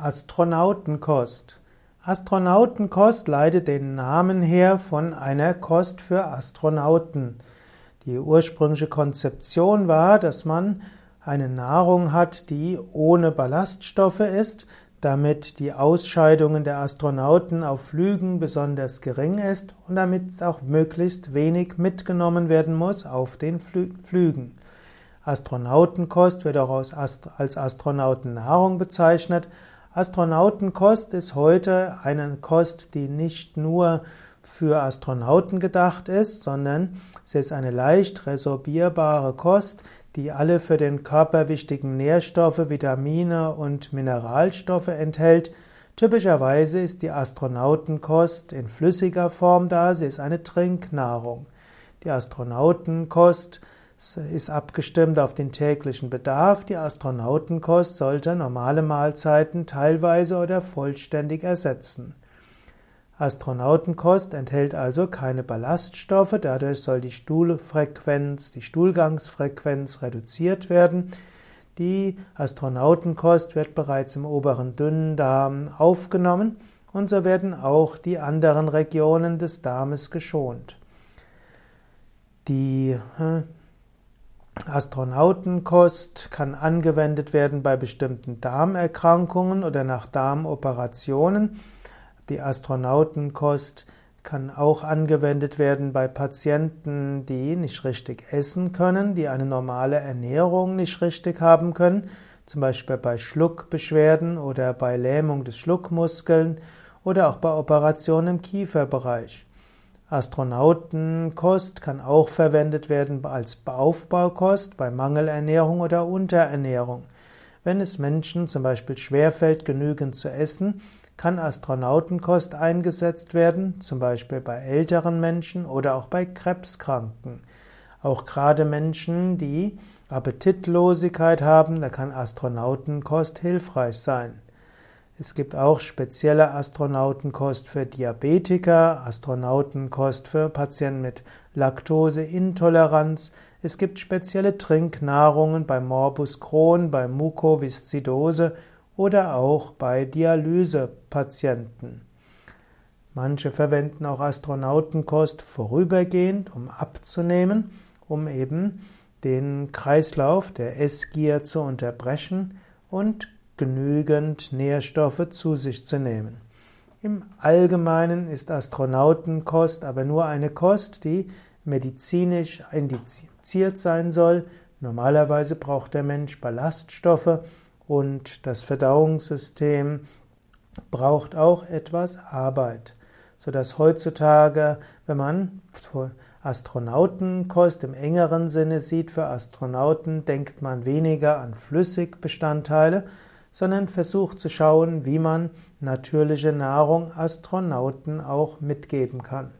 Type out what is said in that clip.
Astronautenkost. Astronautenkost leitet den Namen her von einer Kost für Astronauten. Die ursprüngliche Konzeption war, dass man eine Nahrung hat, die ohne Ballaststoffe ist, damit die Ausscheidungen der Astronauten auf Flügen besonders gering ist und damit auch möglichst wenig mitgenommen werden muss auf den Flügen. Astronautenkost wird auch als Astronautennahrung bezeichnet. Astronautenkost ist heute eine Kost, die nicht nur für Astronauten gedacht ist, sondern es ist eine leicht resorbierbare Kost, die alle für den Körper wichtigen Nährstoffe, Vitamine und Mineralstoffe enthält. Typischerweise ist die Astronautenkost in flüssiger Form da, sie ist eine Trinknahrung. Die Astronautenkost ist abgestimmt auf den täglichen Bedarf. Die Astronautenkost sollte normale Mahlzeiten teilweise oder vollständig ersetzen. Astronautenkost enthält also keine Ballaststoffe, dadurch soll die Stuhlfrequenz, die Stuhlgangsfrequenz reduziert werden. Die Astronautenkost wird bereits im oberen Dünndarm aufgenommen und so werden auch die anderen Regionen des Darmes geschont. Die hm, Astronautenkost kann angewendet werden bei bestimmten Darmerkrankungen oder nach Darmoperationen. Die Astronautenkost kann auch angewendet werden bei Patienten, die nicht richtig essen können, die eine normale Ernährung nicht richtig haben können, zum Beispiel bei Schluckbeschwerden oder bei Lähmung des Schluckmuskeln oder auch bei Operationen im Kieferbereich. Astronautenkost kann auch verwendet werden als Aufbaukost bei Mangelernährung oder Unterernährung. Wenn es Menschen zum Beispiel schwerfällt, genügend zu essen, kann Astronautenkost eingesetzt werden, zum Beispiel bei älteren Menschen oder auch bei Krebskranken. Auch gerade Menschen, die Appetitlosigkeit haben, da kann Astronautenkost hilfreich sein. Es gibt auch spezielle Astronautenkost für Diabetiker, Astronautenkost für Patienten mit Laktoseintoleranz. Es gibt spezielle Trinknahrungen bei Morbus Crohn, bei Mukoviszidose oder auch bei Dialysepatienten. Manche verwenden auch Astronautenkost vorübergehend, um abzunehmen, um eben den Kreislauf der Essgier zu unterbrechen und genügend Nährstoffe zu sich zu nehmen. Im Allgemeinen ist Astronautenkost aber nur eine Kost, die medizinisch indiziert sein soll. Normalerweise braucht der Mensch Ballaststoffe und das Verdauungssystem braucht auch etwas Arbeit, sodass heutzutage, wenn man Astronautenkost im engeren Sinne sieht für Astronauten, denkt man weniger an Flüssigbestandteile, sondern versucht zu schauen, wie man natürliche Nahrung Astronauten auch mitgeben kann.